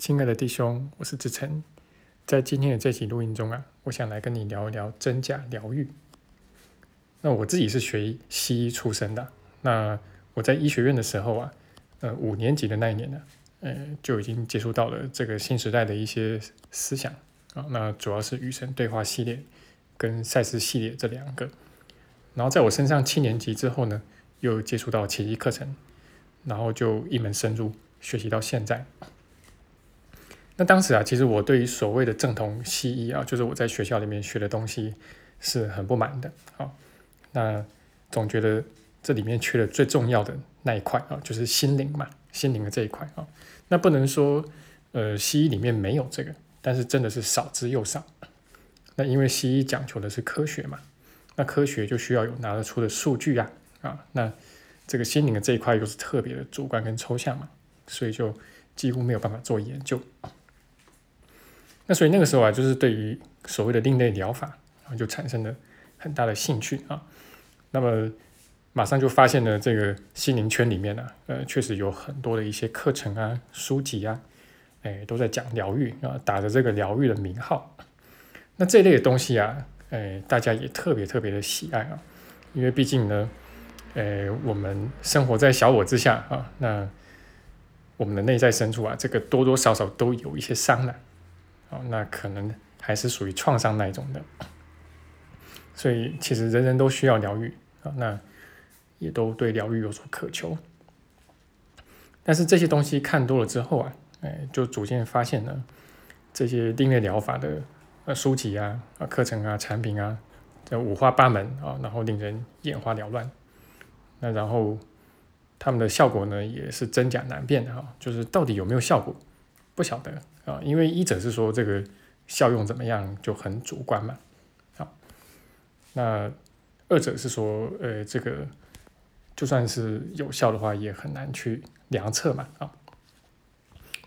亲爱的弟兄，我是志成。在今天的这期录音中啊，我想来跟你聊一聊真假疗愈。那我自己是学西医出身的，那我在医学院的时候啊，呃，五年级的那一年呢，呃，就已经接触到了这个新时代的一些思想啊。那主要是与神对话系列跟赛斯系列这两个。然后在我升上七年级之后呢，又接触到奇迹课程，然后就一门深入学习到现在。那当时啊，其实我对于所谓的正统西医啊，就是我在学校里面学的东西是很不满的啊。那总觉得这里面缺了最重要的那一块啊，就是心灵嘛，心灵的这一块啊。那不能说呃西医里面没有这个，但是真的是少之又少。那因为西医讲求的是科学嘛，那科学就需要有拿得出的数据呀啊。那这个心灵的这一块又是特别的主观跟抽象嘛，所以就几乎没有办法做研究。那所以那个时候啊，就是对于所谓的另类疗法啊，就产生了很大的兴趣啊。那么马上就发现了这个心灵圈里面呢，呃，确实有很多的一些课程啊、书籍啊，哎，都在讲疗愈啊，打着这个疗愈的名号。那这类的东西啊，哎，大家也特别特别的喜爱啊，因为毕竟呢，哎，我们生活在小我之下啊，那我们的内在深处啊，这个多多少少都有一些伤了。哦，那可能还是属于创伤那一种的，所以其实人人都需要疗愈啊，那也都对疗愈有所渴求。但是这些东西看多了之后啊，哎，就逐渐发现呢，这些另类疗法的呃书籍啊、啊课程啊、产品啊，这五花八门啊，然后令人眼花缭乱。那然后他们的效果呢，也是真假难辨的哈，就是到底有没有效果，不晓得。啊，因为一者是说这个效用怎么样就很主观嘛，好，那二者是说，呃，这个就算是有效的话，也很难去量测嘛，啊，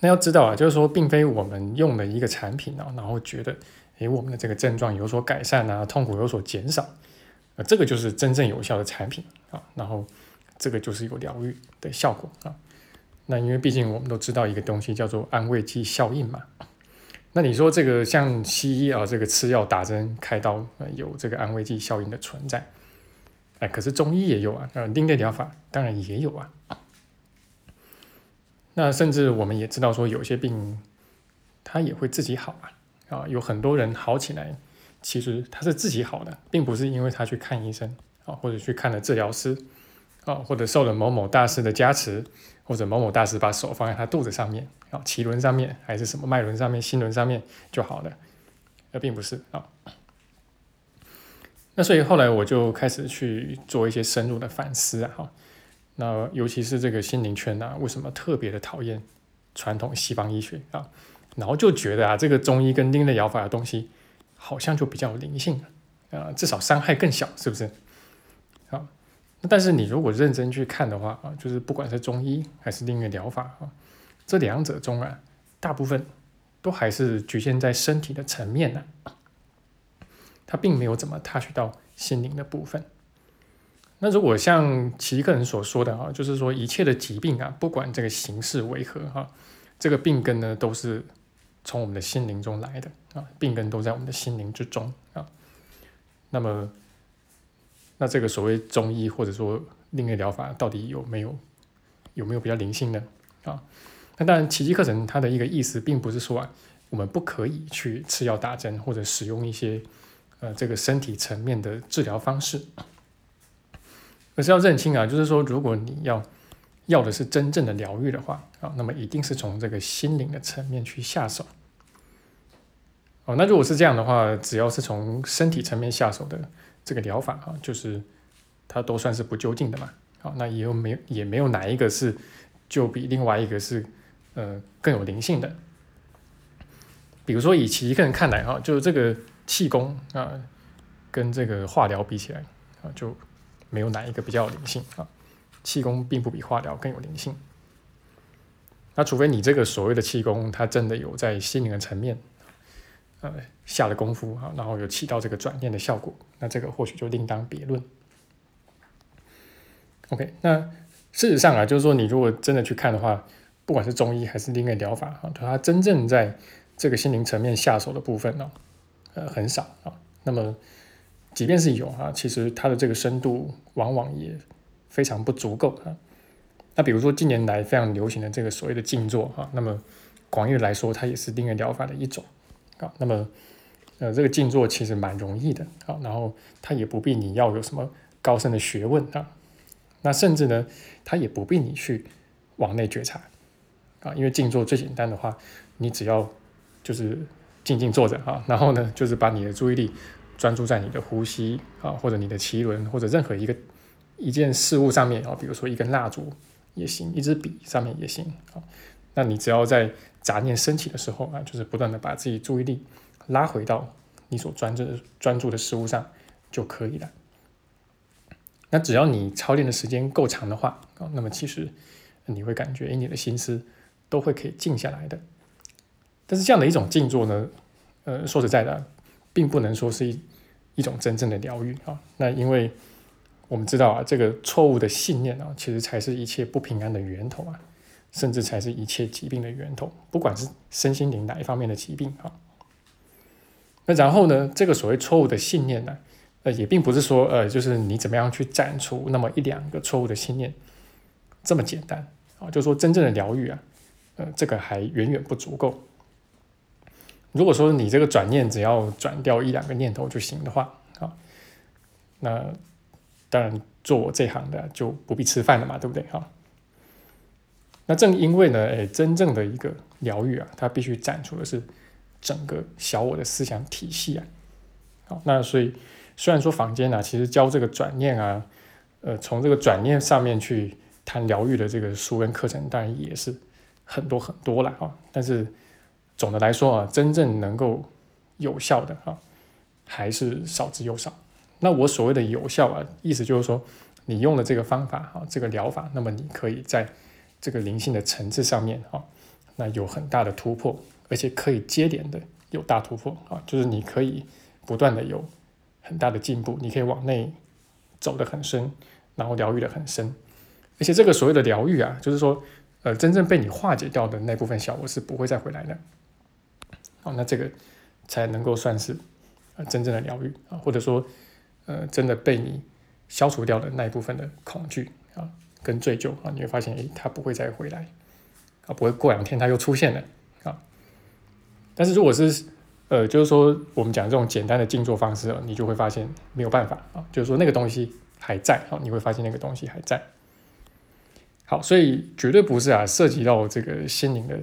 那要知道啊，就是说，并非我们用了一个产品啊，然后觉得，诶，我们的这个症状有所改善啊，痛苦有所减少，啊，这个就是真正有效的产品啊，然后这个就是有疗愈的效果啊。那因为毕竟我们都知道一个东西叫做安慰剂效应嘛，那你说这个像西医啊，这个吃药打针开刀有这个安慰剂效应的存在，哎，可是中医也有啊，呃，另类疗法当然也有啊。那甚至我们也知道说有些病它也会自己好啊，啊，有很多人好起来，其实他是自己好的，并不是因为他去看医生啊，或者去看了治疗师。啊，或者受了某某大师的加持。或者某某大师把手放在他肚子上面啊，脐轮上面还是什么脉轮上面、心轮上面就好了，那并不是啊。那所以后来我就开始去做一些深入的反思啊，哈。那尤其是这个心灵圈啊，为什么特别的讨厌传统西方医学啊？然后就觉得啊，这个中医跟另类疗法的东西好像就比较灵性啊，至少伤害更小，是不是？好。但是你如果认真去看的话啊，就是不管是中医还是另一个疗法啊，这两者中啊，大部分都还是局限在身体的层面呢，它并没有怎么 touch 到心灵的部分。那如果像其个人所说的啊，就是说一切的疾病啊，不管这个形式为何哈，这个病根呢都是从我们的心灵中来的啊，病根都在我们的心灵之中啊，那么。那这个所谓中医或者说另类疗法到底有没有有没有比较灵性呢？啊，那当然奇迹课程它的一个意思并不是说啊我们不可以去吃药打针或者使用一些呃这个身体层面的治疗方式，而是要认清啊，就是说如果你要要的是真正的疗愈的话啊，那么一定是从这个心灵的层面去下手。哦，那如果是这样的话，只要是从身体层面下手的。这个疗法啊，就是它都算是不究竟的嘛。好，那也有没也没有哪一个是就比另外一个是呃更有灵性的。比如说以其一个人看来哈，就是这个气功啊，跟这个化疗比起来啊，就没有哪一个比较有灵性啊。气功并不比化疗更有灵性。那除非你这个所谓的气功，它真的有在心灵的层面。呃，下了功夫啊，然后有起到这个转念的效果，那这个或许就另当别论。OK，那事实上啊，就是说你如果真的去看的话，不管是中医还是另一个疗法啊，它真正在这个心灵层面下手的部分呢，呃，很少啊。那么，即便是有啊，其实它的这个深度往往也非常不足够啊。那比如说近年来非常流行的这个所谓的静坐啊，那么广义来说，它也是另一个疗法的一种啊。那么，呃，这个静坐其实蛮容易的啊，然后它也不必你要有什么高深的学问啊。那甚至呢，它也不必你去往内觉察啊，因为静坐最简单的话，你只要就是静静坐着啊，然后呢，就是把你的注意力专注在你的呼吸啊，或者你的脐轮，或者任何一个一件事物上面啊，比如说一根蜡烛也行，一支笔上面也行啊。那你只要在杂念升起的时候啊，就是不断的把自己注意力拉回到你所专注专注的事物上就可以了。那只要你操练的时间够长的话啊，那么其实你会感觉，哎，你的心思都会可以静下来的。但是这样的一种静坐呢，呃，说实在的，并不能说是一一种真正的疗愈啊。那因为我们知道啊，这个错误的信念啊，其实才是一切不平安的源头啊，甚至才是一切疾病的源头，不管是身心灵哪一方面的疾病啊。那然后呢，这个所谓错误的信念呢？呃，也并不是说，呃，就是你怎么样去斩除那么一两个错误的信念这么简单啊？就说，真正的疗愈啊，呃，这个还远远不足够。如果说你这个转念只要转掉一两个念头就行的话啊，那当然做我这行的就不必吃饭了嘛，对不对哈？那正因为呢，哎，真正的一个疗愈啊，它必须斩除的是整个小我的思想体系啊。好，那所以。虽然说坊间呢，其实教这个转念啊，呃，从这个转念上面去谈疗愈的这个书跟课程，当然也是很多很多了啊。但是总的来说啊，真正能够有效的啊，还是少之又少。那我所谓的有效啊，意思就是说，你用了这个方法啊，这个疗法，那么你可以在这个灵性的层次上面啊，那有很大的突破，而且可以接连的有大突破啊，就是你可以不断的有。很大的进步，你可以往内走得很深，然后疗愈得很深，而且这个所谓的疗愈啊，就是说，呃，真正被你化解掉的那部分小我是不会再回来的。好，那这个才能够算是呃真正的疗愈啊，或者说，呃，真的被你消除掉的那一部分的恐惧啊，跟醉酒啊，你会发现，诶，它不会再回来啊，不会过两天它又出现了啊。但是如果是呃，就是说，我们讲这种简单的静坐方式啊，你就会发现没有办法啊。就是说，那个东西还在啊，你会发现那个东西还在。好，所以绝对不是啊，涉及到这个心灵的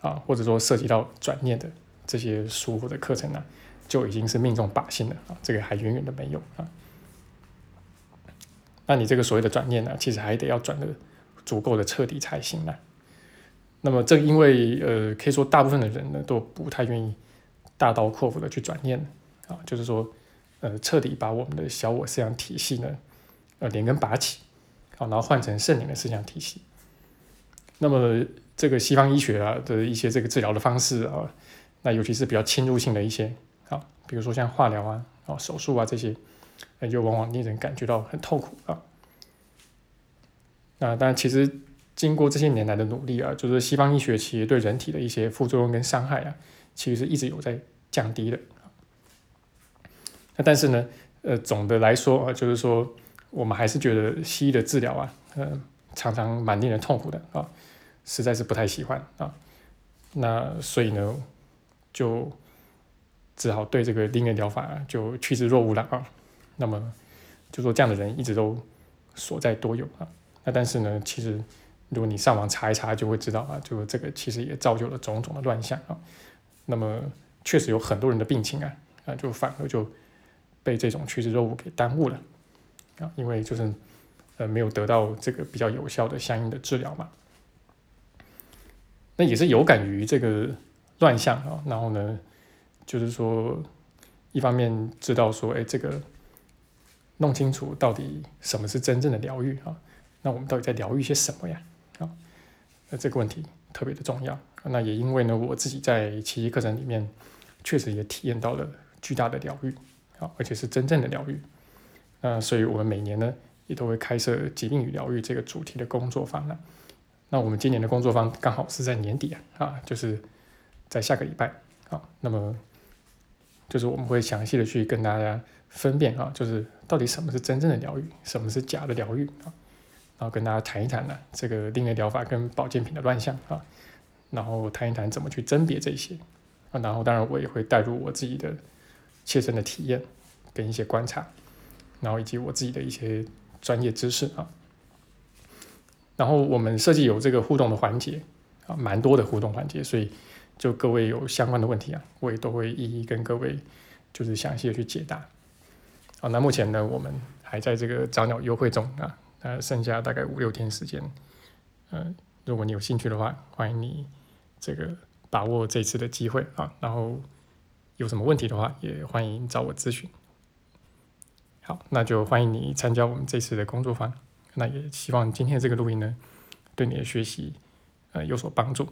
啊，或者说涉及到转念的这些书或者课程呢，就已经是命中靶心了啊。这个还远远的没有啊。那你这个所谓的转念呢，其实还得要转的足够的彻底才行呢。那么，正因为呃，可以说大部分的人呢，都不太愿意。大刀阔斧的去转念啊，就是说，呃，彻底把我们的小我思想体系呢，呃，连根拔起，好，然后换成圣灵的思想体系。那么，这个西方医学啊的一些这个治疗的方式啊，那尤其是比较侵入性的一些啊，比如说像化疗啊、啊手术啊这些，那就往往令人感觉到很痛苦啊。那当然，其实经过这些年来的努力啊，就是西方医学其实对人体的一些副作用跟伤害啊，其实是一直有在。降低的，那但是呢，呃，总的来说啊，就是说，我们还是觉得西医的治疗啊，呃，常常蛮令人痛苦的啊，实在是不太喜欢啊。那所以呢，就只好对这个另一个疗法就趋之若鹜了啊。那么，就说这样的人一直都所在多有啊。那但是呢，其实如果你上网查一查，就会知道啊，就这个其实也造就了种种的乱象啊。那么。确实有很多人的病情啊，啊，就反而就被这种趋之若鹜给耽误了啊，因为就是呃没有得到这个比较有效的相应的治疗嘛。那也是有感于这个乱象啊，然后呢，就是说一方面知道说，哎，这个弄清楚到底什么是真正的疗愈啊，那我们到底在疗愈些什么呀？啊，那这个问题特别的重要。那也因为呢，我自己在奇迹课程里面。确实也体验到了巨大的疗愈，啊，而且是真正的疗愈。那所以我们每年呢，也都会开设疾病与疗愈这个主题的工作坊呢。那我们今年的工作坊刚好是在年底啊，啊，就是在下个礼拜啊。那么就是我们会详细的去跟大家分辨啊，就是到底什么是真正的疗愈，什么是假的疗愈啊，然后跟大家谈一谈呢，这个另类疗法跟保健品的乱象啊，然后谈一谈怎么去甄别这些啊，然后当然我也会带入我自己的切身的体验跟一些观察，然后以及我自己的一些专业知识啊。然后我们设计有这个互动的环节啊，蛮多的互动环节，所以就各位有相关的问题啊，我也都会一一跟各位就是详细的去解答。好，那目前呢，我们还在这个早鸟优惠中啊，呃，剩下大概五六天时间，嗯，如果你有兴趣的话，欢迎你这个把握这次的机会啊，然后有什么问题的话，也欢迎找我咨询。好，那就欢迎你参加我们这次的工作坊。那也希望今天这个录音呢，对你的学习呃有所帮助。